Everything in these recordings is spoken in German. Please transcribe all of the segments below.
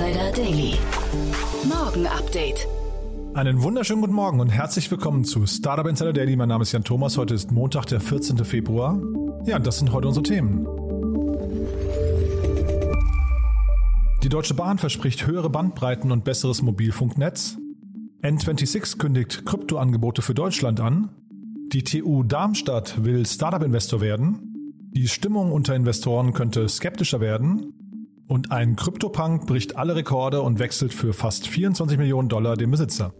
Insider Daily. Morgen Update. Einen wunderschönen guten Morgen und herzlich willkommen zu Startup Insider Daily. Mein Name ist Jan Thomas. Heute ist Montag, der 14. Februar. Ja, und das sind heute unsere Themen. Die Deutsche Bahn verspricht höhere Bandbreiten und besseres Mobilfunknetz. N26 kündigt Kryptoangebote für Deutschland an. Die TU Darmstadt will Startup-Investor werden. Die Stimmung unter Investoren könnte skeptischer werden. Und ein Kryptopunk bricht alle Rekorde und wechselt für fast 24 Millionen Dollar den Besitzer.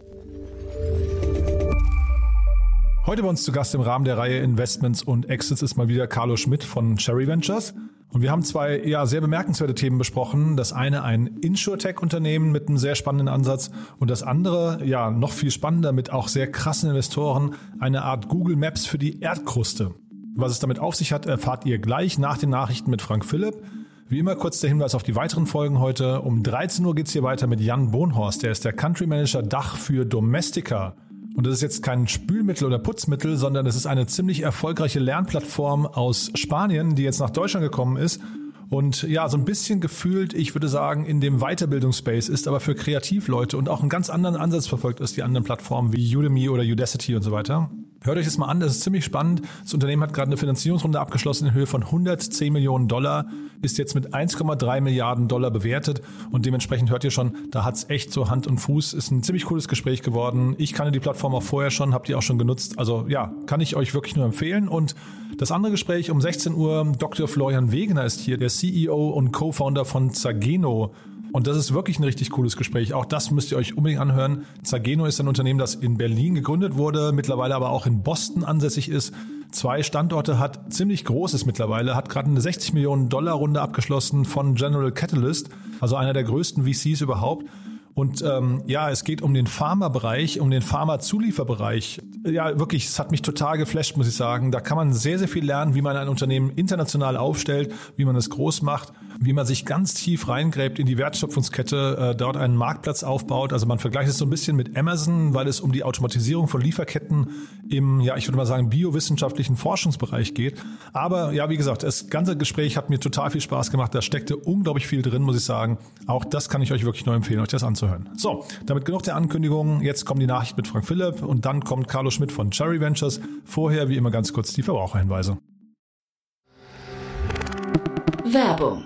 Heute bei uns zu Gast im Rahmen der Reihe Investments und Exits ist mal wieder Carlo Schmidt von Cherry Ventures. Und wir haben zwei ja, sehr bemerkenswerte Themen besprochen. Das eine ein Insurtech-Unternehmen mit einem sehr spannenden Ansatz und das andere, ja, noch viel spannender mit auch sehr krassen Investoren, eine Art Google Maps für die Erdkruste. Was es damit auf sich hat, erfahrt ihr gleich nach den Nachrichten mit Frank Philipp. Wie immer kurz der Hinweis auf die weiteren Folgen heute. Um 13 Uhr geht's hier weiter mit Jan Bohnhorst. Der ist der Country Manager Dach für Domestika. Und das ist jetzt kein Spülmittel oder Putzmittel, sondern es ist eine ziemlich erfolgreiche Lernplattform aus Spanien, die jetzt nach Deutschland gekommen ist. Und ja, so ein bisschen gefühlt, ich würde sagen, in dem Weiterbildungsspace ist, aber für Kreativleute und auch einen ganz anderen Ansatz verfolgt ist die anderen Plattformen wie Udemy oder Udacity und so weiter. Hört euch das mal an, das ist ziemlich spannend. Das Unternehmen hat gerade eine Finanzierungsrunde abgeschlossen in Höhe von 110 Millionen Dollar, ist jetzt mit 1,3 Milliarden Dollar bewertet und dementsprechend hört ihr schon, da hat's echt so Hand und Fuß. Ist ein ziemlich cooles Gespräch geworden. Ich kannte die Plattform auch vorher schon, habt ihr auch schon genutzt. Also ja, kann ich euch wirklich nur empfehlen. Und das andere Gespräch um 16 Uhr, Dr. Florian Wegener ist hier, der CEO und Co-Founder von Zageno. Und das ist wirklich ein richtig cooles Gespräch. Auch das müsst ihr euch unbedingt anhören. Zageno ist ein Unternehmen, das in Berlin gegründet wurde, mittlerweile aber auch in Boston ansässig ist. Zwei Standorte hat, ziemlich großes mittlerweile, hat gerade eine 60 Millionen Dollar Runde abgeschlossen von General Catalyst, also einer der größten VCs überhaupt. Und ähm, ja, es geht um den Pharma-Bereich, um den Pharma-Zulieferbereich. Ja, wirklich, es hat mich total geflasht, muss ich sagen. Da kann man sehr, sehr viel lernen, wie man ein Unternehmen international aufstellt, wie man es groß macht, wie man sich ganz tief reingräbt in die Wertschöpfungskette, äh, dort einen Marktplatz aufbaut. Also man vergleicht es so ein bisschen mit Amazon, weil es um die Automatisierung von Lieferketten im, ja, ich würde mal sagen, biowissenschaftlichen Forschungsbereich geht. Aber ja, wie gesagt, das ganze Gespräch hat mir total viel Spaß gemacht. Da steckte unglaublich viel drin, muss ich sagen. Auch das kann ich euch wirklich nur empfehlen, euch das anzuhören. So, damit genug der Ankündigungen. Jetzt kommen die Nachrichten mit Frank Philipp und dann kommt Carlo Schmidt von Cherry Ventures. Vorher, wie immer, ganz kurz die Verbraucherhinweise. Werbung.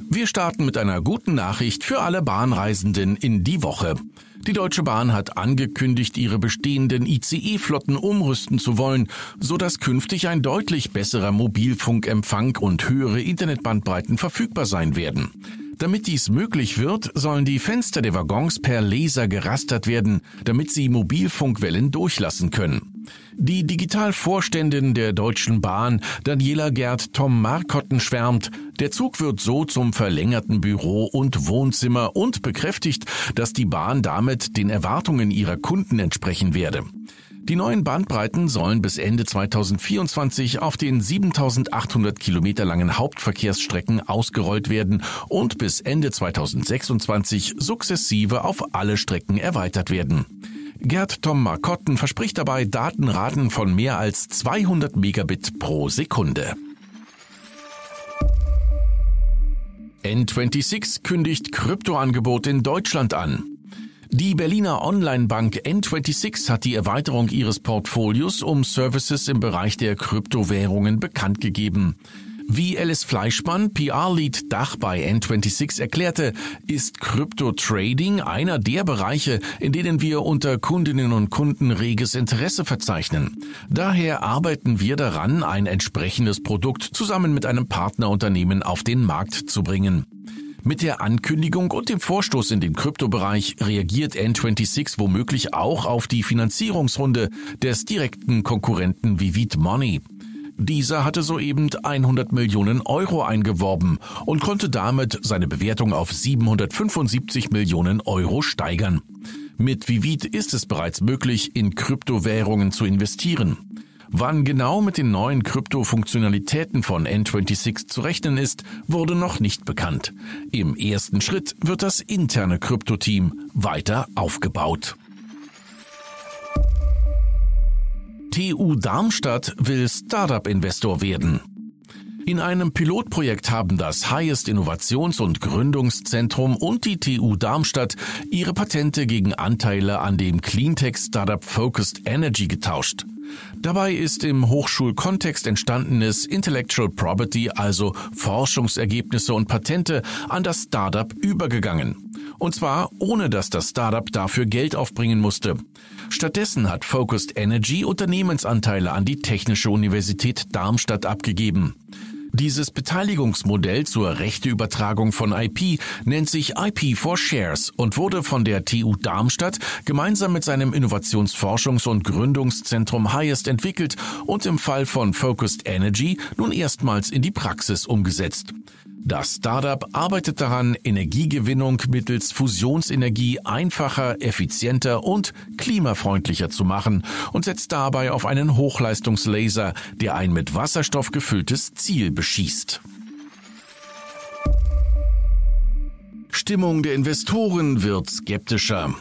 Wir starten mit einer guten Nachricht für alle Bahnreisenden in die Woche. Die Deutsche Bahn hat angekündigt, ihre bestehenden ICE-Flotten umrüsten zu wollen, so dass künftig ein deutlich besserer Mobilfunkempfang und höhere Internetbandbreiten verfügbar sein werden. Damit dies möglich wird, sollen die Fenster der Waggons per Laser gerastert werden, damit sie Mobilfunkwellen durchlassen können. Die Digitalvorständin der Deutschen Bahn, Daniela Gerd Tom Markotten, schwärmt, der Zug wird so zum verlängerten Büro und Wohnzimmer und bekräftigt, dass die Bahn damit den Erwartungen ihrer Kunden entsprechen werde. Die neuen Bandbreiten sollen bis Ende 2024 auf den 7800 Kilometer langen Hauptverkehrsstrecken ausgerollt werden und bis Ende 2026 sukzessive auf alle Strecken erweitert werden. Gerd Tom Markotten verspricht dabei Datenraten von mehr als 200 Megabit pro Sekunde. N26 kündigt Kryptoangebot in Deutschland an. Die Berliner Online-Bank N26 hat die Erweiterung ihres Portfolios um Services im Bereich der Kryptowährungen bekannt gegeben. Wie Alice Fleischmann, PR-Lead Dach bei N26 erklärte, ist Krypto-Trading einer der Bereiche, in denen wir unter Kundinnen und Kunden reges Interesse verzeichnen. Daher arbeiten wir daran, ein entsprechendes Produkt zusammen mit einem Partnerunternehmen auf den Markt zu bringen. Mit der Ankündigung und dem Vorstoß in den Kryptobereich reagiert N26 womöglich auch auf die Finanzierungsrunde des direkten Konkurrenten Vivid Money. Dieser hatte soeben 100 Millionen Euro eingeworben und konnte damit seine Bewertung auf 775 Millionen Euro steigern. Mit Vivid ist es bereits möglich, in Kryptowährungen zu investieren. Wann genau mit den neuen Krypto-Funktionalitäten von N26 zu rechnen ist, wurde noch nicht bekannt. Im ersten Schritt wird das interne Krypto-Team weiter aufgebaut. TU Darmstadt will Startup-Investor werden. In einem Pilotprojekt haben das Highest Innovations- und Gründungszentrum und die TU Darmstadt ihre Patente gegen Anteile an dem Cleantech-Startup Focused Energy getauscht. Dabei ist im Hochschulkontext entstandenes Intellectual Property, also Forschungsergebnisse und Patente, an das Startup übergegangen. Und zwar ohne dass das Startup dafür Geld aufbringen musste. Stattdessen hat Focused Energy Unternehmensanteile an die Technische Universität Darmstadt abgegeben. Dieses Beteiligungsmodell zur Rechteübertragung von IP nennt sich IP for Shares und wurde von der TU Darmstadt gemeinsam mit seinem Innovationsforschungs- und Gründungszentrum Highest entwickelt und im Fall von Focused Energy nun erstmals in die Praxis umgesetzt. Das Startup arbeitet daran, Energiegewinnung mittels Fusionsenergie einfacher, effizienter und klimafreundlicher zu machen und setzt dabei auf einen Hochleistungslaser, der ein mit Wasserstoff gefülltes Ziel beschießt. Stimmung der Investoren wird skeptischer.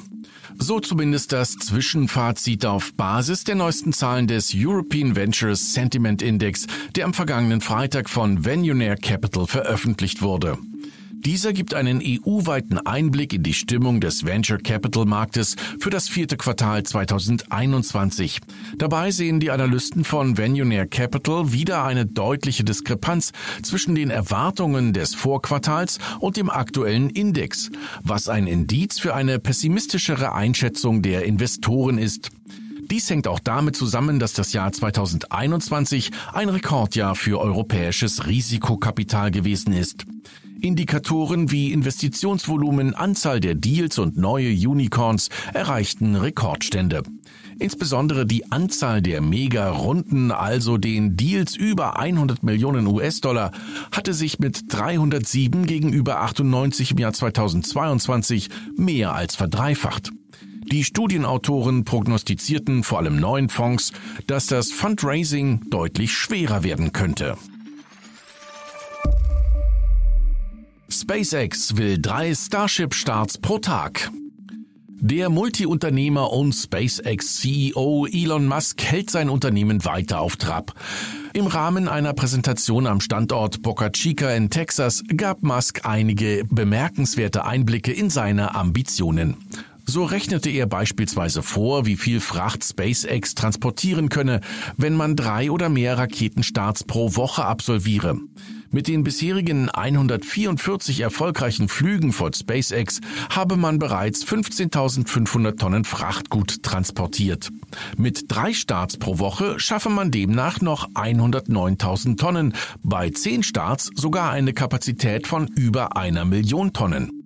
So zumindest das Zwischenfazit auf Basis der neuesten Zahlen des European Ventures Sentiment Index, der am vergangenen Freitag von Venunaire Capital veröffentlicht wurde. Dieser gibt einen EU-weiten Einblick in die Stimmung des Venture Capital Marktes für das vierte Quartal 2021. Dabei sehen die Analysten von Venunaire Capital wieder eine deutliche Diskrepanz zwischen den Erwartungen des Vorquartals und dem aktuellen Index, was ein Indiz für eine pessimistischere Einschätzung der Investoren ist. Dies hängt auch damit zusammen, dass das Jahr 2021 ein Rekordjahr für europäisches Risikokapital gewesen ist. Indikatoren wie Investitionsvolumen, Anzahl der Deals und neue Unicorns erreichten Rekordstände. Insbesondere die Anzahl der Mega-Runden, also den Deals über 100 Millionen US-Dollar, hatte sich mit 307 gegenüber 98 im Jahr 2022 mehr als verdreifacht. Die Studienautoren prognostizierten vor allem neuen Fonds, dass das Fundraising deutlich schwerer werden könnte. SpaceX will drei Starship-Starts pro Tag. Der Multiunternehmer und SpaceX-CEO Elon Musk hält sein Unternehmen weiter auf Trab. Im Rahmen einer Präsentation am Standort Boca Chica in Texas gab Musk einige bemerkenswerte Einblicke in seine Ambitionen. So rechnete er beispielsweise vor, wie viel Fracht SpaceX transportieren könne, wenn man drei oder mehr Raketenstarts pro Woche absolviere. Mit den bisherigen 144 erfolgreichen Flügen von SpaceX habe man bereits 15.500 Tonnen Frachtgut transportiert. Mit drei Starts pro Woche schaffe man demnach noch 109.000 Tonnen, bei zehn Starts sogar eine Kapazität von über einer Million Tonnen.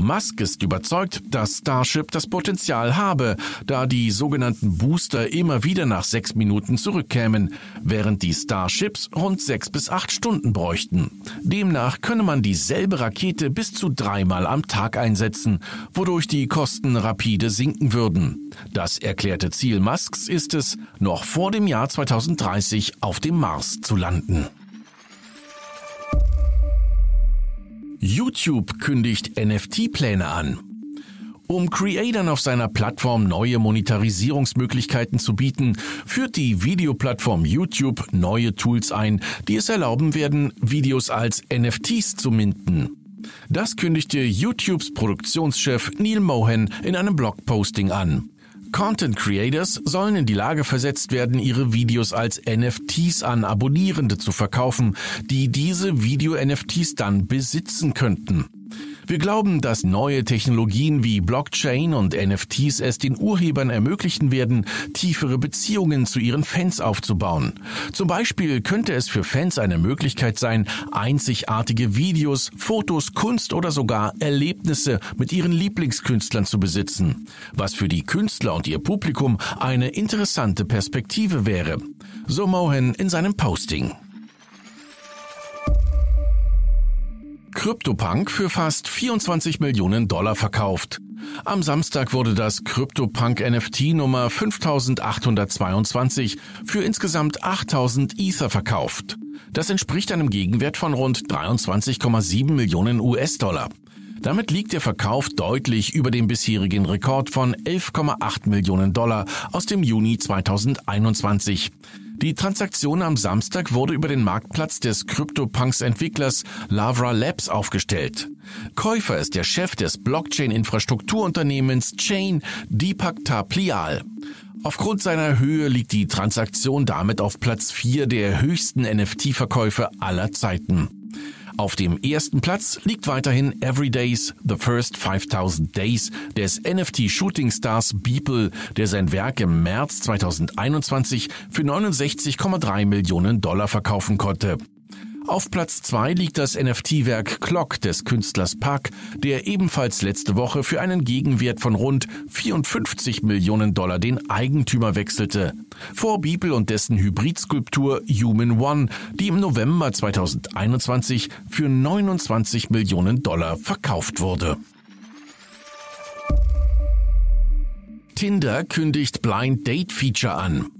Musk ist überzeugt, dass Starship das Potenzial habe, da die sogenannten Booster immer wieder nach sechs Minuten zurückkämen, während die Starships rund sechs bis acht Stunden bräuchten. Demnach könne man dieselbe Rakete bis zu dreimal am Tag einsetzen, wodurch die Kosten rapide sinken würden. Das erklärte Ziel Musks ist es, noch vor dem Jahr 2030 auf dem Mars zu landen. YouTube kündigt NFT-Pläne an. Um Creatern auf seiner Plattform neue Monetarisierungsmöglichkeiten zu bieten, führt die Videoplattform YouTube neue Tools ein, die es erlauben werden, Videos als NFTs zu minden. Das kündigte YouTubes Produktionschef Neil Mohan in einem Blogposting an. Content Creators sollen in die Lage versetzt werden, ihre Videos als NFTs an Abonnierende zu verkaufen, die diese Video-NFTs dann besitzen könnten. Wir glauben, dass neue Technologien wie Blockchain und NFTs es den Urhebern ermöglichen werden, tiefere Beziehungen zu ihren Fans aufzubauen. Zum Beispiel könnte es für Fans eine Möglichkeit sein, einzigartige Videos, Fotos, Kunst oder sogar Erlebnisse mit ihren Lieblingskünstlern zu besitzen, was für die Künstler und ihr Publikum eine interessante Perspektive wäre. So Mohan in seinem Posting. CryptoPunk für fast 24 Millionen Dollar verkauft. Am Samstag wurde das CryptoPunk NFT Nummer 5822 für insgesamt 8000 Ether verkauft. Das entspricht einem Gegenwert von rund 23,7 Millionen US-Dollar. Damit liegt der Verkauf deutlich über dem bisherigen Rekord von 11,8 Millionen Dollar aus dem Juni 2021. Die Transaktion am Samstag wurde über den Marktplatz des CryptoPunks-Entwicklers Lavra Labs aufgestellt. Käufer ist der Chef des Blockchain-Infrastrukturunternehmens Chain, Deepak Taplial. Aufgrund seiner Höhe liegt die Transaktion damit auf Platz 4 der höchsten NFT-Verkäufe aller Zeiten. Auf dem ersten Platz liegt weiterhin Everydays The First 5000 Days des NFT-Shooting-Stars Beeple, der sein Werk im März 2021 für 69,3 Millionen Dollar verkaufen konnte. Auf Platz 2 liegt das NFT-Werk Clock des Künstlers Park, der ebenfalls letzte Woche für einen Gegenwert von rund 54 Millionen Dollar den Eigentümer wechselte. Vor Bibel und dessen Hybridskulptur Human One, die im November 2021 für 29 Millionen Dollar verkauft wurde. Tinder kündigt Blind Date Feature an.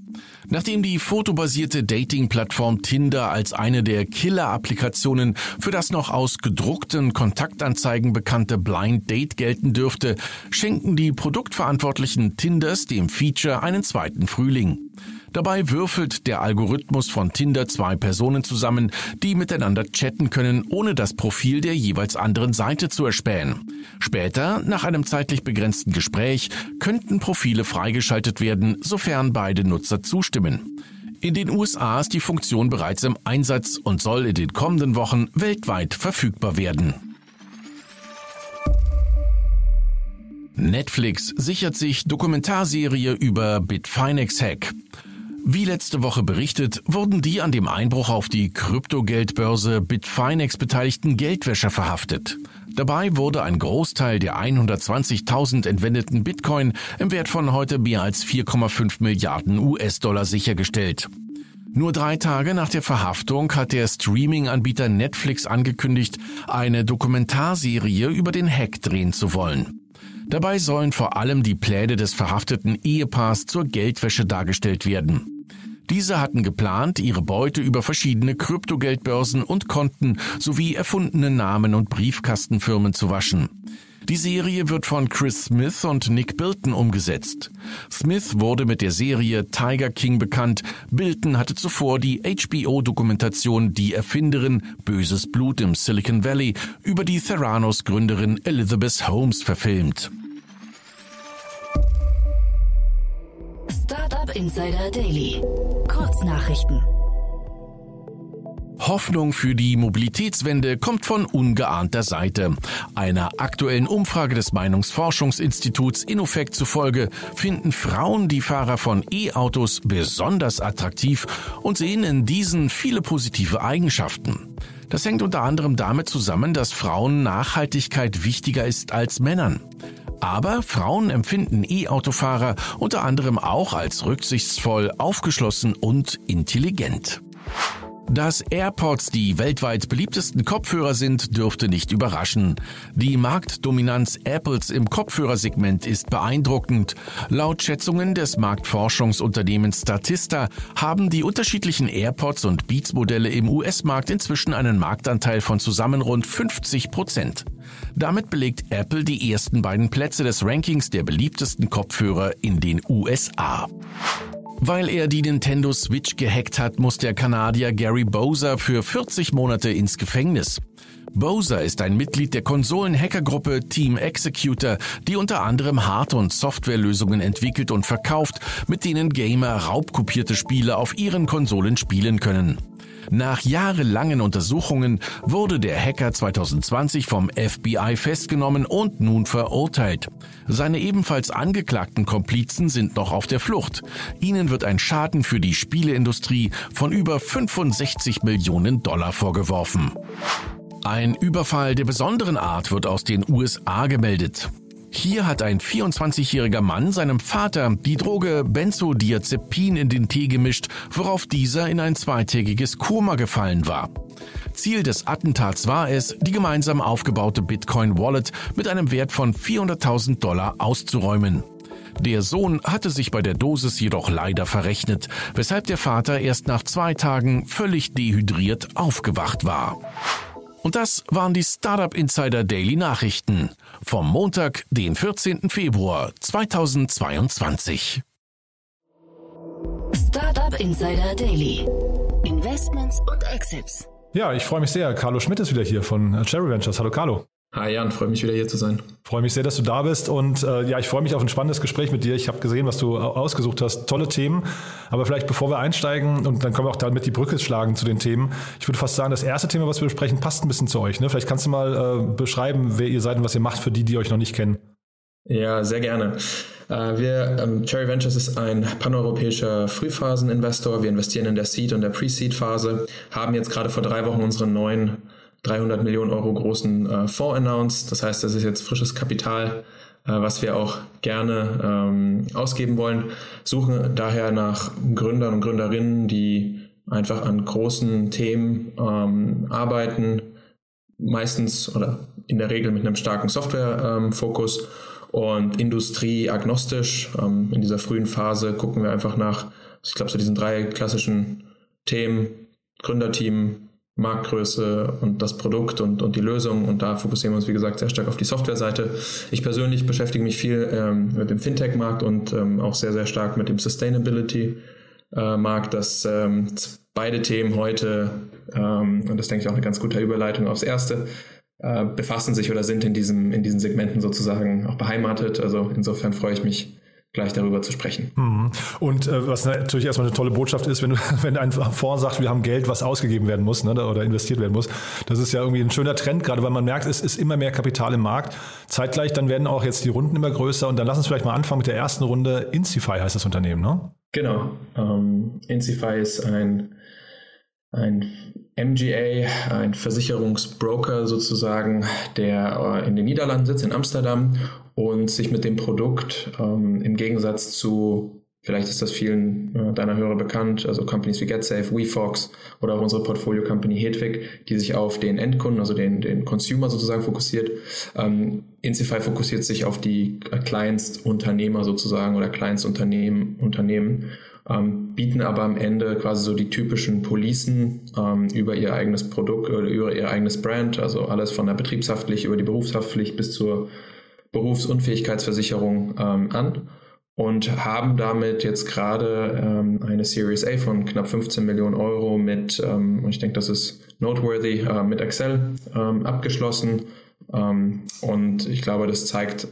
Nachdem die fotobasierte Dating-Plattform Tinder als eine der Killer-Applikationen für das noch aus gedruckten Kontaktanzeigen bekannte Blind Date gelten dürfte, schenken die Produktverantwortlichen Tinders dem Feature einen zweiten Frühling. Dabei würfelt der Algorithmus von Tinder zwei Personen zusammen, die miteinander chatten können, ohne das Profil der jeweils anderen Seite zu erspähen. Später, nach einem zeitlich begrenzten Gespräch, könnten Profile freigeschaltet werden, sofern beide Nutzer zustimmen. In den USA ist die Funktion bereits im Einsatz und soll in den kommenden Wochen weltweit verfügbar werden. Netflix sichert sich Dokumentarserie über Bitfinex Hack. Wie letzte Woche berichtet, wurden die an dem Einbruch auf die Kryptogeldbörse Bitfinex beteiligten Geldwäscher verhaftet. Dabei wurde ein Großteil der 120.000 entwendeten Bitcoin im Wert von heute mehr als 4,5 Milliarden US-Dollar sichergestellt. Nur drei Tage nach der Verhaftung hat der Streaming-Anbieter Netflix angekündigt, eine Dokumentarserie über den Hack drehen zu wollen. Dabei sollen vor allem die Pläne des verhafteten Ehepaars zur Geldwäsche dargestellt werden. Diese hatten geplant, ihre Beute über verschiedene Kryptogeldbörsen und Konten sowie erfundene Namen und Briefkastenfirmen zu waschen. Die Serie wird von Chris Smith und Nick Bilton umgesetzt. Smith wurde mit der Serie Tiger King bekannt. Bilton hatte zuvor die HBO-Dokumentation Die Erfinderin Böses Blut im Silicon Valley über die Theranos-Gründerin Elizabeth Holmes verfilmt. Startup Insider Daily. Kurznachrichten. Hoffnung für die Mobilitätswende kommt von ungeahnter Seite. Einer aktuellen Umfrage des Meinungsforschungsinstituts Innofect zufolge finden Frauen die Fahrer von E-Autos besonders attraktiv und sehen in diesen viele positive Eigenschaften. Das hängt unter anderem damit zusammen, dass Frauen Nachhaltigkeit wichtiger ist als Männern. Aber Frauen empfinden E-Autofahrer unter anderem auch als rücksichtsvoll, aufgeschlossen und intelligent. Dass AirPods die weltweit beliebtesten Kopfhörer sind, dürfte nicht überraschen. Die Marktdominanz Apples im Kopfhörersegment ist beeindruckend. Laut Schätzungen des Marktforschungsunternehmens Statista haben die unterschiedlichen AirPods und Beats Modelle im US-Markt inzwischen einen Marktanteil von zusammen rund 50 Prozent. Damit belegt Apple die ersten beiden Plätze des Rankings der beliebtesten Kopfhörer in den USA. Weil er die Nintendo Switch gehackt hat, muss der Kanadier Gary Bowser für 40 Monate ins Gefängnis. Bowser ist ein Mitglied der Konsolen-Hackergruppe Team Executor, die unter anderem Hard- und Softwarelösungen entwickelt und verkauft, mit denen Gamer raubkopierte Spiele auf ihren Konsolen spielen können. Nach jahrelangen Untersuchungen wurde der Hacker 2020 vom FBI festgenommen und nun verurteilt. Seine ebenfalls angeklagten Komplizen sind noch auf der Flucht. Ihnen wird ein Schaden für die Spieleindustrie von über 65 Millionen Dollar vorgeworfen. Ein Überfall der besonderen Art wird aus den USA gemeldet. Hier hat ein 24-jähriger Mann seinem Vater die Droge Benzodiazepin in den Tee gemischt, worauf dieser in ein zweitägiges Koma gefallen war. Ziel des Attentats war es, die gemeinsam aufgebaute Bitcoin-Wallet mit einem Wert von 400.000 Dollar auszuräumen. Der Sohn hatte sich bei der Dosis jedoch leider verrechnet, weshalb der Vater erst nach zwei Tagen völlig dehydriert aufgewacht war. Und das waren die Startup Insider Daily Nachrichten vom Montag, den 14. Februar 2022. Startup Insider Daily. Investments und Exits. Ja, ich freue mich sehr. Carlo Schmidt ist wieder hier von Cherry Ventures. Hallo Carlo. Hi Jan, freue mich wieder hier zu sein. Freue mich sehr, dass du da bist und äh, ja, ich freue mich auf ein spannendes Gespräch mit dir. Ich habe gesehen, was du ausgesucht hast. Tolle Themen. Aber vielleicht bevor wir einsteigen und dann können wir auch damit die Brücke schlagen zu den Themen. Ich würde fast sagen, das erste Thema, was wir besprechen, passt ein bisschen zu euch. Ne? Vielleicht kannst du mal äh, beschreiben, wer ihr seid und was ihr macht für die, die euch noch nicht kennen. Ja, sehr gerne. Äh, wir, ähm, Cherry Ventures ist ein paneuropäischer Frühphaseninvestor. Wir investieren in der Seed- und der Pre-Seed-Phase, haben jetzt gerade vor drei Wochen unseren neuen 300 Millionen Euro großen äh, Fonds announced. Das heißt, das ist jetzt frisches Kapital, äh, was wir auch gerne ähm, ausgeben wollen. Suchen daher nach Gründern und Gründerinnen, die einfach an großen Themen ähm, arbeiten, meistens oder in der Regel mit einem starken Software-Fokus ähm, und industrieagnostisch. Ähm, in dieser frühen Phase gucken wir einfach nach, ich glaube, so diesen drei klassischen Themen, Gründerteam, Marktgröße und das Produkt und, und die Lösung. Und da fokussieren wir uns, wie gesagt, sehr stark auf die Softwareseite. Ich persönlich beschäftige mich viel ähm, mit dem Fintech-Markt und ähm, auch sehr, sehr stark mit dem Sustainability-Markt, dass ähm, beide Themen heute, ähm, und das denke ich auch eine ganz gute Überleitung aufs erste, äh, befassen sich oder sind in, diesem, in diesen Segmenten sozusagen auch beheimatet. Also insofern freue ich mich gleich darüber zu sprechen. Mhm. Und äh, was natürlich erstmal eine tolle Botschaft ist, wenn, du, wenn ein Fonds sagt, wir haben Geld, was ausgegeben werden muss ne, oder investiert werden muss, das ist ja irgendwie ein schöner Trend, gerade weil man merkt, es ist immer mehr Kapital im Markt. Zeitgleich dann werden auch jetzt die Runden immer größer und dann lass uns vielleicht mal anfangen mit der ersten Runde. Incify heißt das Unternehmen, ne? Genau. Ähm, Incify ist ein, ein MGA, ein Versicherungsbroker sozusagen, der äh, in den Niederlanden sitzt, in Amsterdam und sich mit dem Produkt ähm, im Gegensatz zu, vielleicht ist das vielen äh, deiner Hörer bekannt, also Companies wie GetSafe, WeFox oder auch unsere Portfolio-Company Hedwig, die sich auf den Endkunden, also den, den Consumer sozusagen fokussiert. Ähm, Incify fokussiert sich auf die Kleinstunternehmer sozusagen oder Kleinstunternehmen Unternehmen, ähm, bieten aber am Ende quasi so die typischen Policen ähm, über ihr eigenes Produkt oder über ihr eigenes Brand, also alles von der Betriebshaftpflicht über die Berufshaftpflicht bis zur Berufsunfähigkeitsversicherung ähm, an und haben damit jetzt gerade ähm, eine Series A von knapp 15 Millionen Euro mit, ähm, und ich denke, das ist noteworthy, äh, mit Excel ähm, abgeschlossen. Und ich glaube, das zeigt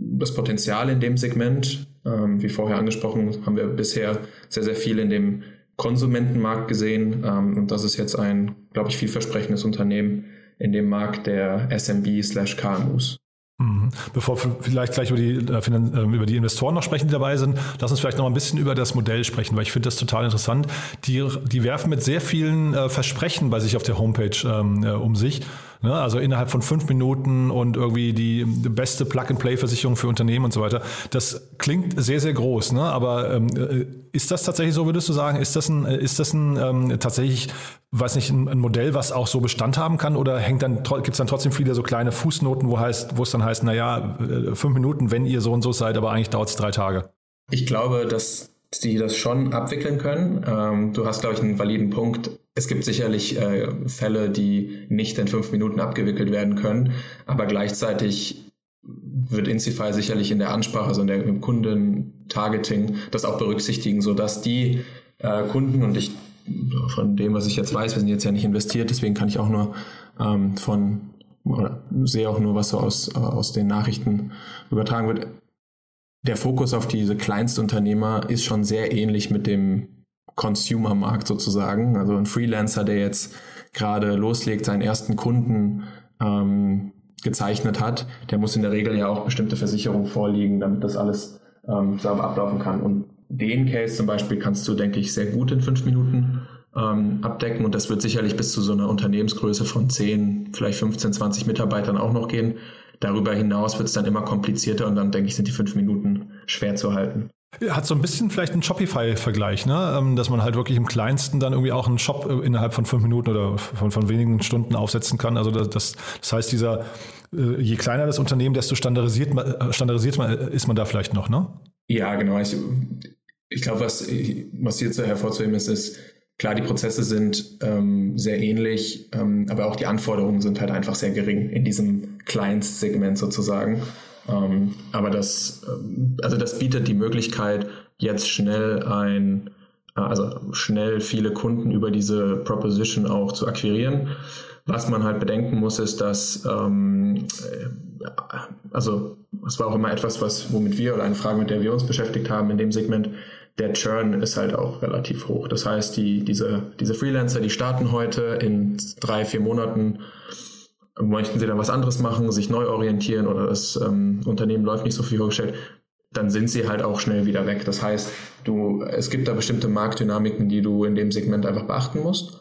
das Potenzial in dem Segment. Ähm, wie vorher angesprochen, haben wir bisher sehr, sehr viel in dem Konsumentenmarkt gesehen. Ähm, und das ist jetzt ein, glaube ich, vielversprechendes Unternehmen in dem Markt der SMB/KMUs. Mhm. Bevor wir vielleicht gleich über die, äh, ähm, über die Investoren noch sprechen, die dabei sind, lass uns vielleicht noch ein bisschen über das Modell sprechen, weil ich finde das total interessant. Die, die werfen mit sehr vielen äh, Versprechen bei sich auf der Homepage ähm, äh, um sich. Ne? Also innerhalb von fünf Minuten und irgendwie die beste Plug-and-Play-Versicherung für Unternehmen und so weiter. Das klingt sehr, sehr groß. Ne? Aber ähm, äh, ist das tatsächlich so, würdest du sagen? Ist das ein, ist das ein ähm, tatsächlich, weiß nicht, ein, ein, Modell, was auch so Bestand haben kann? Oder hängt dann, gibt es dann trotzdem viele so kleine Fußnoten, wo heißt, wo es dann heißt, naja, äh, fünf Minuten, wenn ihr so und so seid, aber eigentlich dauert es drei Tage? Ich glaube, dass die das schon abwickeln können. Ähm, du hast, glaube ich, einen validen Punkt es gibt sicherlich äh, Fälle, die nicht in fünf Minuten abgewickelt werden können, aber gleichzeitig wird Insify sicherlich in der Ansprache, also in der Kundentargeting, das auch berücksichtigen, sodass die äh, Kunden und ich von dem, was ich jetzt weiß, wir sind jetzt ja nicht investiert, deswegen kann ich auch nur ähm, von oder sehe auch nur, was so aus, aus den Nachrichten übertragen wird. Der Fokus auf diese Kleinstunternehmer ist schon sehr ähnlich mit dem Consumer-Markt sozusagen. Also ein Freelancer, der jetzt gerade loslegt, seinen ersten Kunden ähm, gezeichnet hat, der muss in der Regel ja auch bestimmte Versicherungen vorliegen, damit das alles ähm, sauber ablaufen kann. Und den Case zum Beispiel kannst du, denke ich, sehr gut in fünf Minuten ähm, abdecken und das wird sicherlich bis zu so einer Unternehmensgröße von 10, vielleicht 15, 20 Mitarbeitern auch noch gehen. Darüber hinaus wird es dann immer komplizierter und dann denke ich, sind die fünf Minuten schwer zu halten. Hat so ein bisschen vielleicht einen Shopify-Vergleich, ne? Ähm, dass man halt wirklich im kleinsten dann irgendwie auch einen Shop äh, innerhalb von fünf Minuten oder von, von wenigen Stunden aufsetzen kann. Also das, das, heißt, dieser äh, je kleiner das Unternehmen, desto standardisiert, äh, standardisiert ist man da vielleicht noch, ne? Ja, genau. Ich, ich glaube, was, was hier zu hervorzuheben ist, ist, klar, die Prozesse sind ähm, sehr ähnlich, ähm, aber auch die Anforderungen sind halt einfach sehr gering in diesem Clients-Segment sozusagen. Ähm, aber das, ähm, also das bietet die Möglichkeit, jetzt schnell ein, äh, also schnell viele Kunden über diese Proposition auch zu akquirieren. Was man halt bedenken muss, ist, dass, ähm, äh, also es war auch immer etwas, was, womit wir oder eine Frage, mit der wir uns beschäftigt haben in dem Segment, der Churn ist halt auch relativ hoch. Das heißt, die, diese, diese Freelancer, die starten heute in drei, vier Monaten möchten sie dann was anderes machen, sich neu orientieren oder das ähm, Unternehmen läuft nicht so viel vorgestellt, dann sind sie halt auch schnell wieder weg. Das heißt, du, es gibt da bestimmte Marktdynamiken, die du in dem Segment einfach beachten musst.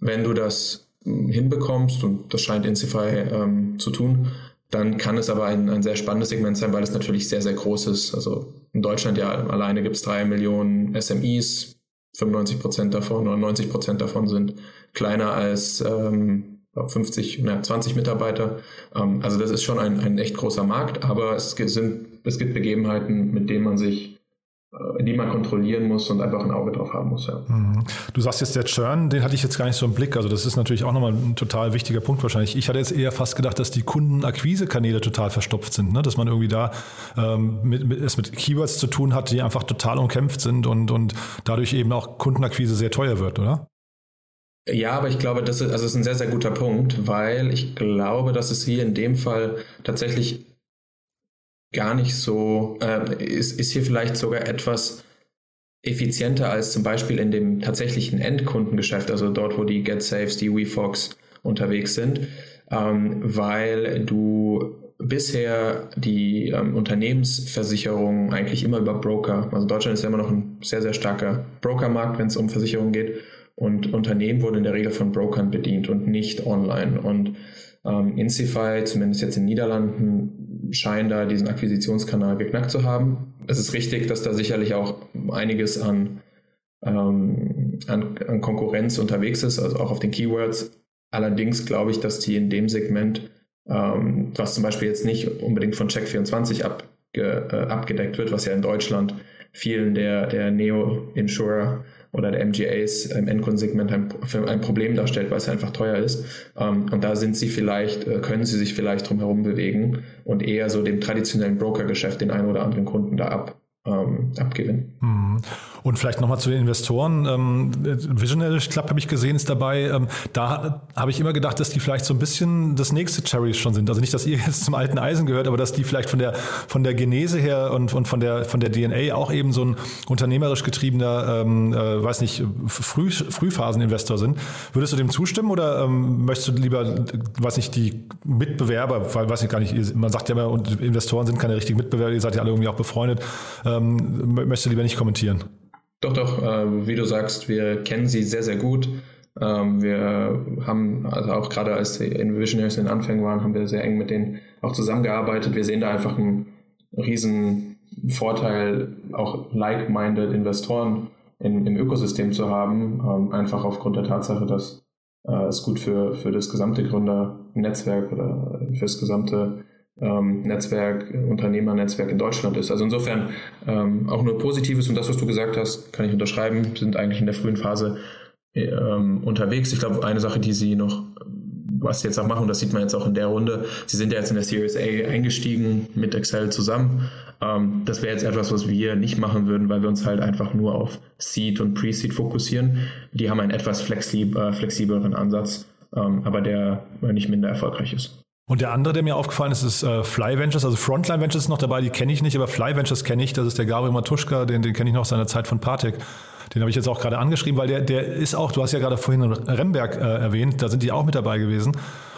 Wenn du das hm, hinbekommst, und das scheint Insify ähm, zu tun, dann kann es aber ein, ein sehr spannendes Segment sein, weil es natürlich sehr, sehr groß ist. Also in Deutschland ja alleine gibt es drei Millionen SMEs, 95 Prozent davon oder 90 Prozent davon sind kleiner als ähm, 50, na, 20 Mitarbeiter. Ähm, also das ist schon ein, ein echt großer Markt, aber es sind, es gibt Begebenheiten, mit denen man sich äh, die man kontrollieren muss und einfach ein Auge drauf haben muss. Ja. Mhm. Du sagst jetzt der Churn, den hatte ich jetzt gar nicht so im Blick. Also das ist natürlich auch nochmal ein total wichtiger Punkt wahrscheinlich. Ich hatte jetzt eher fast gedacht, dass die Kundenakquisekanäle total verstopft sind, ne? dass man irgendwie da ähm, mit, mit, es mit Keywords zu tun hat, die einfach total umkämpft sind und, und dadurch eben auch Kundenakquise sehr teuer wird, oder? Ja, aber ich glaube, das ist, also das ist ein sehr, sehr guter Punkt, weil ich glaube, dass es hier in dem Fall tatsächlich gar nicht so, äh, ist, ist hier vielleicht sogar etwas effizienter als zum Beispiel in dem tatsächlichen Endkundengeschäft, also dort, wo die GetSafes, die WeFox unterwegs sind, ähm, weil du bisher die ähm, Unternehmensversicherung eigentlich immer über Broker, also Deutschland ist ja immer noch ein sehr, sehr starker Brokermarkt, wenn es um Versicherungen geht und Unternehmen wurden in der Regel von Brokern bedient und nicht online und ähm, Insify, zumindest jetzt in den Niederlanden, scheint da diesen Akquisitionskanal geknackt zu haben. Es ist richtig, dass da sicherlich auch einiges an, ähm, an, an Konkurrenz unterwegs ist, also auch auf den Keywords. Allerdings glaube ich, dass die in dem Segment, ähm, was zum Beispiel jetzt nicht unbedingt von Check24 abge, äh, abgedeckt wird, was ja in Deutschland vielen der, der Neo-Insurer oder der MGAs im Endkundensegment ein, ein Problem darstellt, weil es einfach teuer ist. Ähm, und da sind sie vielleicht, äh, können sie sich vielleicht drum herum bewegen und eher so dem traditionellen Brokergeschäft den einen oder anderen Kunden da ab, ähm, abgewinnen. Mhm. Und vielleicht nochmal zu den Investoren. Ähm, Visionary Club habe ich gesehen, ist dabei. Ähm, da habe ich immer gedacht, dass die vielleicht so ein bisschen das nächste Cherries schon sind. Also nicht, dass ihr jetzt zum alten Eisen gehört, aber dass die vielleicht von der, von der Genese her und, und von, der, von der DNA auch eben so ein unternehmerisch getriebener, ähm, äh, weiß nicht, Früh, Frühphaseninvestor sind. Würdest du dem zustimmen oder ähm, möchtest du lieber, weiß nicht, die Mitbewerber, weil weiß ich gar nicht, man sagt ja immer, Investoren sind keine richtigen Mitbewerber, ihr seid ja alle irgendwie auch befreundet, ähm, möchtest lieber nicht kommentieren? Doch, doch, äh, wie du sagst, wir kennen sie sehr, sehr gut. Ähm, wir haben, also auch gerade als die in Visionaries in den Anfängen waren, haben wir sehr eng mit denen auch zusammengearbeitet. Wir sehen da einfach einen riesen Vorteil, auch like-minded Investoren in, im Ökosystem zu haben, ähm, einfach aufgrund der Tatsache, dass äh, es gut für, für das gesamte Gründernetzwerk oder für das gesamte ähm, Netzwerk, Unternehmernetzwerk in Deutschland ist. Also insofern ähm, auch nur Positives und das, was du gesagt hast, kann ich unterschreiben, sind eigentlich in der frühen Phase ähm, unterwegs. Ich glaube, eine Sache, die sie noch, was sie jetzt auch machen, das sieht man jetzt auch in der Runde, sie sind ja jetzt in der Series A eingestiegen mit Excel zusammen. Ähm, das wäre jetzt etwas, was wir nicht machen würden, weil wir uns halt einfach nur auf Seed und Pre-Seed fokussieren. Die haben einen etwas flexib äh, flexibleren Ansatz, ähm, aber der nicht minder erfolgreich ist. Und der andere, der mir aufgefallen ist, ist äh, Fly Ventures. Also Frontline Ventures ist noch dabei, die kenne ich nicht, aber Fly Ventures kenne ich. Das ist der Gabriel Matuschka, den, den kenne ich noch aus seiner Zeit von Patek. Den habe ich jetzt auch gerade angeschrieben, weil der, der ist auch, du hast ja gerade vorhin Remberg äh, erwähnt, da sind die auch mit dabei gewesen.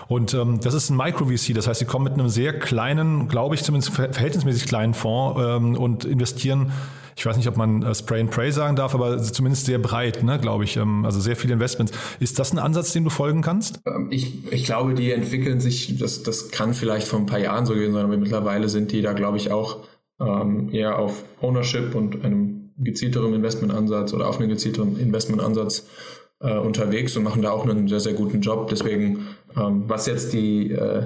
Und ähm, das ist ein Micro-VC, das heißt, sie kommen mit einem sehr kleinen, glaube ich zumindest verhältnismäßig kleinen Fonds ähm, und investieren ich weiß nicht, ob man äh, Spray and Pray sagen darf, aber zumindest sehr breit, ne, glaube ich. Ähm, also sehr viele Investments. Ist das ein Ansatz, den du folgen kannst? Ähm, ich, ich glaube, die entwickeln sich, das, das kann vielleicht vor ein paar Jahren so gewesen sein, aber mittlerweile sind die da, glaube ich, auch ähm, eher auf Ownership und einem gezielteren Investmentansatz oder auf einen gezielteren Investmentansatz äh, unterwegs und machen da auch einen sehr, sehr guten Job. Deswegen, ähm, was jetzt die äh,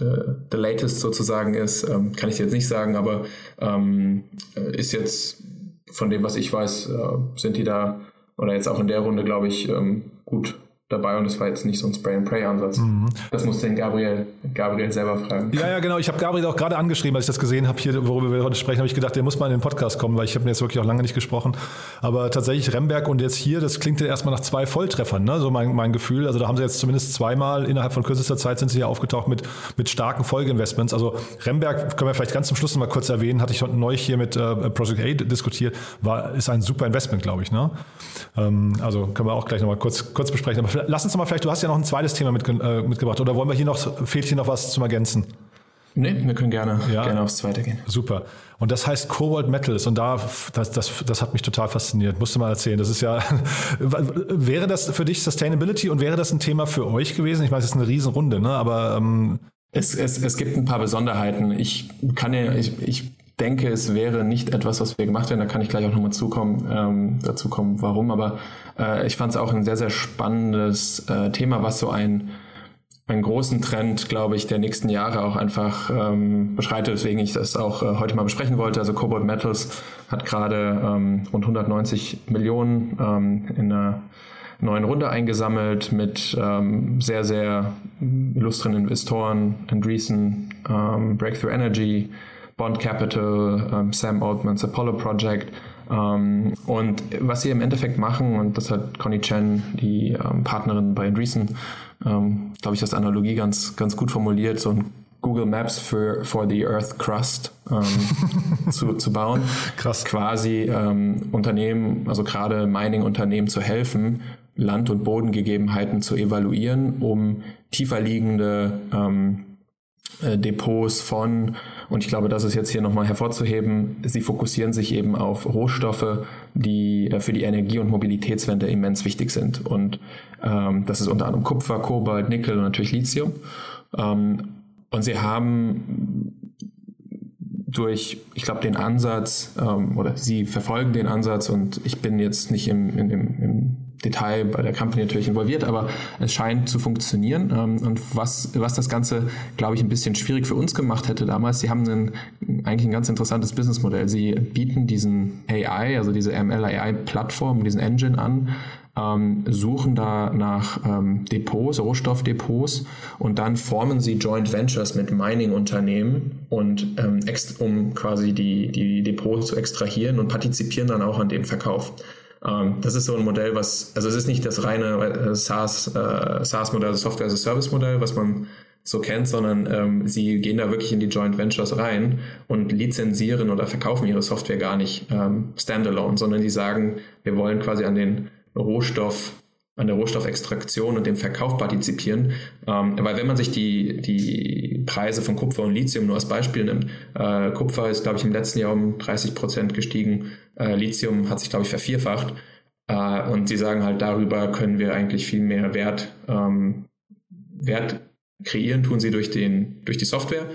the, the latest sozusagen ist, ähm, kann ich jetzt nicht sagen, aber ähm, ist jetzt von dem, was ich weiß, äh, sind die da oder jetzt auch in der Runde, glaube ich, ähm, gut dabei und es war jetzt nicht so ein Spray-and-Pray-Ansatz. Mhm. Das muss den Gabriel, Gabriel selber fragen. Ja, ja, genau. Ich habe Gabriel auch gerade angeschrieben, als ich das gesehen habe, hier, worüber wir heute sprechen, habe ich gedacht, der muss mal in den Podcast kommen, weil ich habe mir jetzt wirklich auch lange nicht gesprochen. Aber tatsächlich Remberg und jetzt hier, das klingt ja erstmal nach zwei Volltreffern, ne? so mein, mein Gefühl. Also da haben sie jetzt zumindest zweimal innerhalb von kürzester Zeit sind sie hier aufgetaucht mit, mit starken Folgeinvestments. Also Remberg können wir vielleicht ganz zum Schluss noch mal kurz erwähnen, hatte ich heute neu hier mit äh, Project A diskutiert, war, ist ein super Investment, glaube ich. Ne? Ähm, also können wir auch gleich noch mal kurz, kurz besprechen. Aber lass uns mal vielleicht, du hast ja noch ein zweites Thema mitge äh, mitgebracht. Oder wollen wir hier noch, fehlt hier noch was zum Ergänzen? Nee, wir können gerne, ja, gerne aufs zweite gehen. Super. Und das heißt Cobalt Metals und da, das, das, das hat mich total fasziniert. Musst du mal erzählen. Das ist ja, wäre das für dich Sustainability und wäre das ein Thema für euch gewesen? Ich meine, es ist eine Riesenrunde, ne? aber... Ähm es, es, es gibt ein paar Besonderheiten. Ich kann ja, ich, ich denke, es wäre nicht etwas, was wir gemacht hätten. Da kann ich gleich auch nochmal zukommen, ähm, dazu kommen, warum. Aber äh, ich fand es auch ein sehr, sehr spannendes äh, Thema, was so ein einen großen Trend, glaube ich, der nächsten Jahre auch einfach ähm, beschreitet, weswegen ich das auch äh, heute mal besprechen wollte. Also Cobalt Metals hat gerade ähm, rund 190 Millionen ähm, in einer neuen Runde eingesammelt mit ähm, sehr, sehr illustren Investoren, Andreessen, ähm, Breakthrough Energy, Bond Capital, ähm, Sam Altman's Apollo Project. Ähm, und was sie im Endeffekt machen, und das hat Connie Chen, die ähm, Partnerin bei Andreessen, glaube ich, das Analogie ganz, ganz gut formuliert, so ein Google Maps für for the Earth Crust ähm, zu, zu bauen. Krass. Quasi ähm, Unternehmen, also gerade Mining-Unternehmen zu helfen, Land- und Bodengegebenheiten zu evaluieren, um tiefer liegende ähm, äh, Depots von, und ich glaube, das ist jetzt hier nochmal hervorzuheben, sie fokussieren sich eben auf Rohstoffe, die äh, für die Energie- und Mobilitätswende immens wichtig sind. Und ähm, das ist unter anderem Kupfer, Kobalt, Nickel und natürlich Lithium. Ähm, und sie haben durch, ich glaube, den Ansatz, ähm, oder sie verfolgen den Ansatz und ich bin jetzt nicht im, in, im, im Detail bei der Company natürlich involviert, aber es scheint zu funktionieren. Ähm, und was, was das Ganze, glaube ich, ein bisschen schwierig für uns gemacht hätte damals, sie haben einen, eigentlich ein ganz interessantes Businessmodell. Sie bieten diesen AI, also diese ML-AI-Plattform, diesen Engine an, ähm, suchen da nach ähm, Depots, Rohstoffdepots und dann formen sie Joint Ventures mit Mining-Unternehmen und ähm, um quasi die, die Depots zu extrahieren und partizipieren dann auch an dem Verkauf. Ähm, das ist so ein Modell, was, also es ist nicht das reine äh, SaaS, äh, SaaS-Modell, also Software as a Service-Modell, was man so kennt, sondern ähm, sie gehen da wirklich in die Joint Ventures rein und lizenzieren oder verkaufen ihre Software gar nicht ähm, standalone, sondern die sagen, wir wollen quasi an den Rohstoff an der Rohstoffextraktion und dem Verkauf partizipieren. Ähm, weil wenn man sich die, die Preise von Kupfer und Lithium nur als Beispiel nimmt, äh, Kupfer ist, glaube ich, im letzten Jahr um 30 Prozent gestiegen, äh, Lithium hat sich, glaube ich, vervierfacht. Äh, und sie sagen halt, darüber können wir eigentlich viel mehr Wert, ähm, Wert kreieren, tun sie durch, den, durch die Software.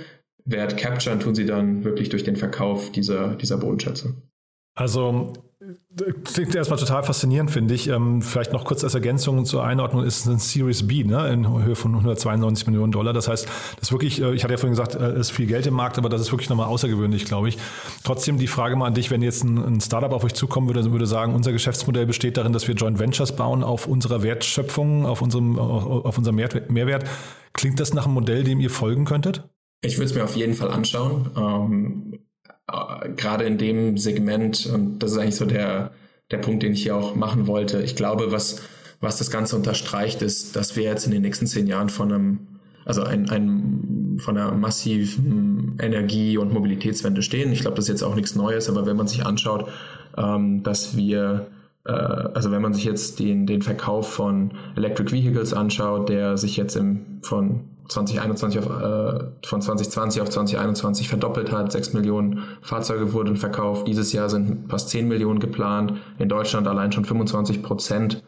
Wert capturen tun sie dann wirklich durch den Verkauf dieser, dieser Bodenschätze. Also Klingt erstmal total faszinierend, finde ich. Ähm, vielleicht noch kurz als Ergänzung zur Einordnung ist es ein Series B ne, in Höhe von 192 Millionen Dollar. Das heißt, das ist wirklich, äh, ich hatte ja vorhin gesagt, es äh, ist viel Geld im Markt, aber das ist wirklich nochmal außergewöhnlich, glaube ich. Trotzdem die Frage mal an dich, wenn jetzt ein, ein Startup auf euch zukommen würde, würde sagen, unser Geschäftsmodell besteht darin, dass wir Joint Ventures bauen auf unserer Wertschöpfung, auf unserem, auf unserem Mehrwert. Klingt das nach einem Modell, dem ihr folgen könntet? Ich würde es mir auf jeden Fall anschauen. Äh, gerade in dem Segment, und das ist eigentlich so der, der Punkt, den ich hier auch machen wollte. Ich glaube, was, was das Ganze unterstreicht, ist, dass wir jetzt in den nächsten zehn Jahren von einem, also ein, ein, von einer massiven Energie- und Mobilitätswende stehen. Ich glaube, das ist jetzt auch nichts Neues, aber wenn man sich anschaut, ähm, dass wir äh, also wenn man sich jetzt den, den Verkauf von Electric Vehicles anschaut, der sich jetzt im, von 2021 auf, äh, von 2020 auf 2021 verdoppelt hat. Sechs Millionen Fahrzeuge wurden verkauft. Dieses Jahr sind fast 10 Millionen geplant. In Deutschland allein schon 25 Prozent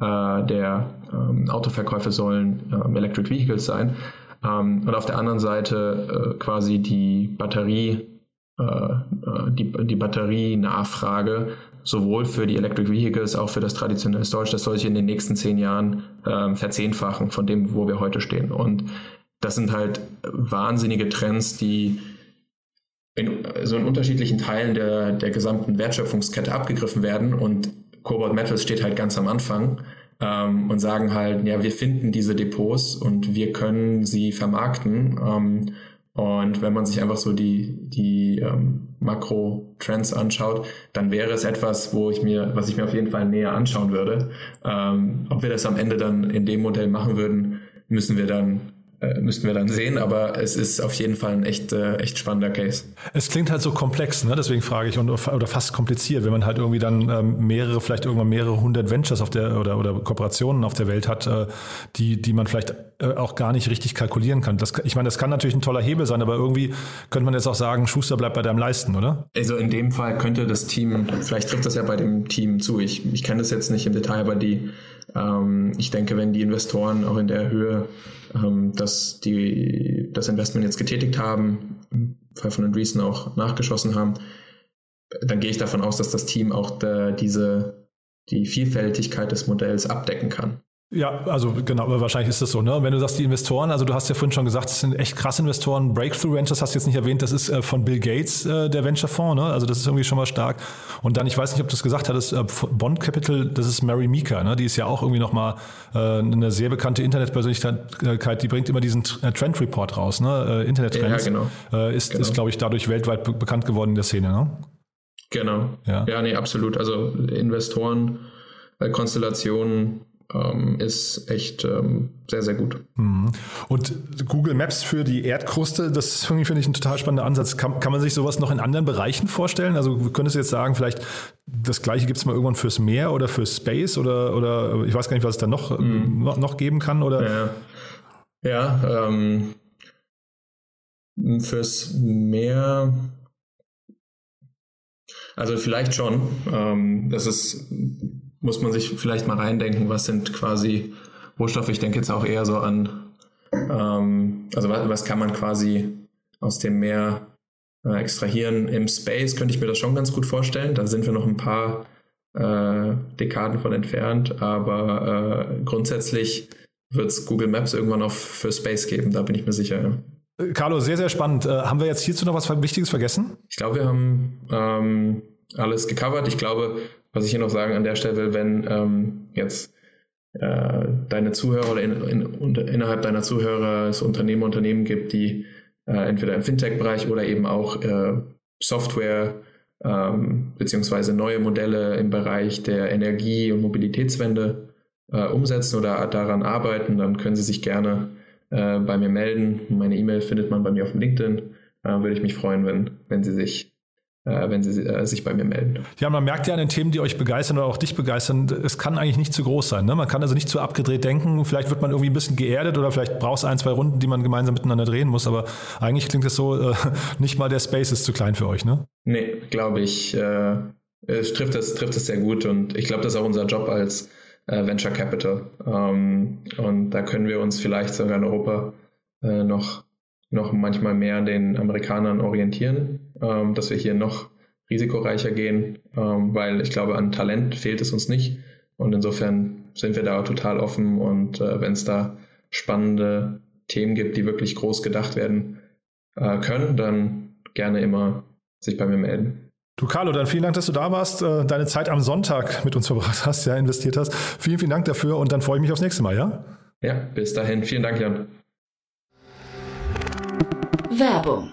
äh, der ähm, Autoverkäufe sollen ähm, Electric Vehicles sein. Ähm, und auf der anderen Seite äh, quasi die Batterie, äh, äh, die, die Batterienachfrage sowohl für die Electric Vehicles, auch für das traditionelle Storage, das soll sich in den nächsten zehn Jahren ähm, verzehnfachen von dem, wo wir heute stehen. Und das sind halt wahnsinnige Trends, die in so in unterschiedlichen Teilen der, der gesamten Wertschöpfungskette abgegriffen werden und Cobalt Metals steht halt ganz am Anfang ähm, und sagen halt, ja, wir finden diese Depots und wir können sie vermarkten. Ähm, und wenn man sich einfach so die, die ähm, Makro-Trends anschaut, dann wäre es etwas, wo ich mir, was ich mir auf jeden Fall näher anschauen würde. Ähm, ob wir das am Ende dann in dem Modell machen würden, müssen wir dann müssten wir dann sehen, aber es ist auf jeden Fall ein echt, äh, echt spannender Case. Es klingt halt so komplex, ne? deswegen frage ich, und, oder fast kompliziert, wenn man halt irgendwie dann ähm, mehrere, vielleicht irgendwann mehrere hundert Ventures auf der oder, oder Kooperationen auf der Welt hat, äh, die, die man vielleicht äh, auch gar nicht richtig kalkulieren kann. Das, ich meine, das kann natürlich ein toller Hebel sein, aber irgendwie könnte man jetzt auch sagen, Schuster bleibt bei deinem Leisten, oder? Also in dem Fall könnte das Team, vielleicht trifft das ja bei dem Team zu. Ich, ich kenne das jetzt nicht im Detail, aber die, ähm, ich denke, wenn die Investoren auch in der Höhe ähm, dass die das Investment jetzt getätigt haben, im Fall von Andreessen auch nachgeschossen haben, dann gehe ich davon aus, dass das Team auch der, diese, die Vielfältigkeit des Modells abdecken kann. Ja, also genau, wahrscheinlich ist das so. Ne? Wenn du sagst, die Investoren, also du hast ja vorhin schon gesagt, das sind echt krasse Investoren. Breakthrough Ventures hast du jetzt nicht erwähnt, das ist äh, von Bill Gates äh, der Venture-Fonds, ne? also das ist irgendwie schon mal stark. Und dann, ich weiß nicht, ob du es gesagt hattest, äh, Bond Capital, das ist Mary Meeker, ne? die ist ja auch irgendwie nochmal äh, eine sehr bekannte Internetpersönlichkeit, die bringt immer diesen äh, Trend Report raus, ne? äh, Internet-Trends. Ja, genau. Äh, ist, genau. ist glaube ich, dadurch weltweit be bekannt geworden in der Szene. Ne? Genau. Ja. ja, nee, absolut. Also Investoren, äh, Konstellationen, ähm, ist echt ähm, sehr, sehr gut. Mhm. Und Google Maps für die Erdkruste, das finde ich ein total spannender Ansatz. Kann, kann man sich sowas noch in anderen Bereichen vorstellen? Also könntest du jetzt sagen, vielleicht das gleiche gibt es mal irgendwann fürs Meer oder fürs Space oder, oder ich weiß gar nicht, was es da noch, mhm. noch, noch, geben kann? Oder? Ja, ja ähm, fürs Meer also vielleicht schon. Ähm, das ist muss man sich vielleicht mal reindenken, was sind quasi Rohstoffe. Ich denke jetzt auch eher so an, ähm, also was, was, kann man quasi aus dem Meer äh, extrahieren. Im Space könnte ich mir das schon ganz gut vorstellen. Da sind wir noch ein paar äh, Dekaden von entfernt, aber äh, grundsätzlich wird es Google Maps irgendwann auch für Space geben, da bin ich mir sicher. Ja. Äh, Carlo, sehr, sehr spannend. Äh, haben wir jetzt hierzu noch was Wichtiges vergessen? Ich glaube, wir haben ähm, alles gecovert. Ich glaube, was ich hier noch sagen an der Stelle, wenn ähm, jetzt äh, deine Zuhörer oder in, in, innerhalb deiner Zuhörer es Unternehmer, Unternehmen gibt, die äh, entweder im Fintech-Bereich oder eben auch äh, Software ähm, beziehungsweise neue Modelle im Bereich der Energie- und Mobilitätswende äh, umsetzen oder daran arbeiten, dann können Sie sich gerne äh, bei mir melden. Meine E-Mail findet man bei mir auf dem LinkedIn. Äh, würde ich mich freuen, wenn, wenn Sie sich wenn sie äh, sich bei mir melden. Ja, man merkt ja an den Themen, die euch begeistern oder auch dich begeistern, es kann eigentlich nicht zu groß sein. Ne? Man kann also nicht zu abgedreht denken. Vielleicht wird man irgendwie ein bisschen geerdet oder vielleicht braucht es ein, zwei Runden, die man gemeinsam miteinander drehen muss. Aber eigentlich klingt es so, äh, nicht mal der Space ist zu klein für euch, ne? Nee, glaube ich. Äh, es trifft es, trifft es sehr gut und ich glaube, das ist auch unser Job als äh, Venture Capital. Ähm, und da können wir uns vielleicht sogar in Europa äh, noch noch manchmal mehr an den Amerikanern orientieren, ähm, dass wir hier noch risikoreicher gehen, ähm, weil ich glaube, an Talent fehlt es uns nicht. Und insofern sind wir da total offen und äh, wenn es da spannende Themen gibt, die wirklich groß gedacht werden äh, können, dann gerne immer sich bei mir melden. Du Carlo, dann vielen Dank, dass du da warst, äh, deine Zeit am Sonntag mit uns verbracht hast, ja, investiert hast. Vielen, vielen Dank dafür und dann freue ich mich aufs nächste Mal, ja? Ja, bis dahin. Vielen Dank, Jan. Werbung.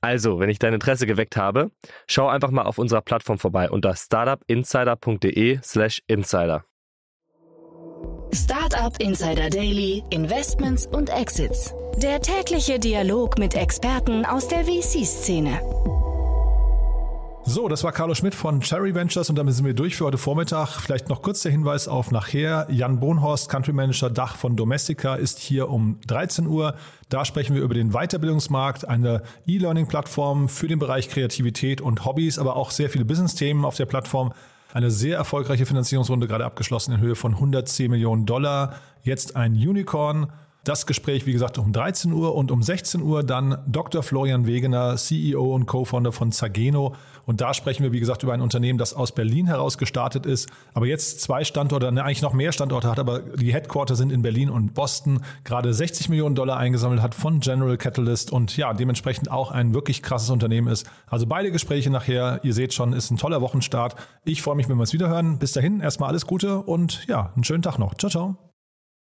Also, wenn ich dein Interesse geweckt habe, schau einfach mal auf unserer Plattform vorbei unter startupinsider.de/slash insider. Startup Insider Daily, Investments und Exits. Der tägliche Dialog mit Experten aus der VC-Szene. So, das war Carlo Schmidt von Cherry Ventures und damit sind wir durch für heute Vormittag. Vielleicht noch kurz der Hinweis auf nachher. Jan Bohnhorst, Country Manager Dach von Domestica, ist hier um 13 Uhr. Da sprechen wir über den Weiterbildungsmarkt, eine E-Learning-Plattform für den Bereich Kreativität und Hobbys, aber auch sehr viele Business-Themen auf der Plattform. Eine sehr erfolgreiche Finanzierungsrunde gerade abgeschlossen in Höhe von 110 Millionen Dollar. Jetzt ein Unicorn. Das Gespräch, wie gesagt, um 13 Uhr und um 16 Uhr dann Dr. Florian Wegener, CEO und Co-Founder von Zageno. Und da sprechen wir, wie gesagt, über ein Unternehmen, das aus Berlin heraus gestartet ist, aber jetzt zwei Standorte, ne, eigentlich noch mehr Standorte hat, aber die Headquarter sind in Berlin und Boston, gerade 60 Millionen Dollar eingesammelt hat von General Catalyst und ja, dementsprechend auch ein wirklich krasses Unternehmen ist. Also beide Gespräche nachher, ihr seht schon, ist ein toller Wochenstart. Ich freue mich, wenn wir uns wieder hören. Bis dahin, erstmal alles Gute und ja, einen schönen Tag noch. Ciao, ciao.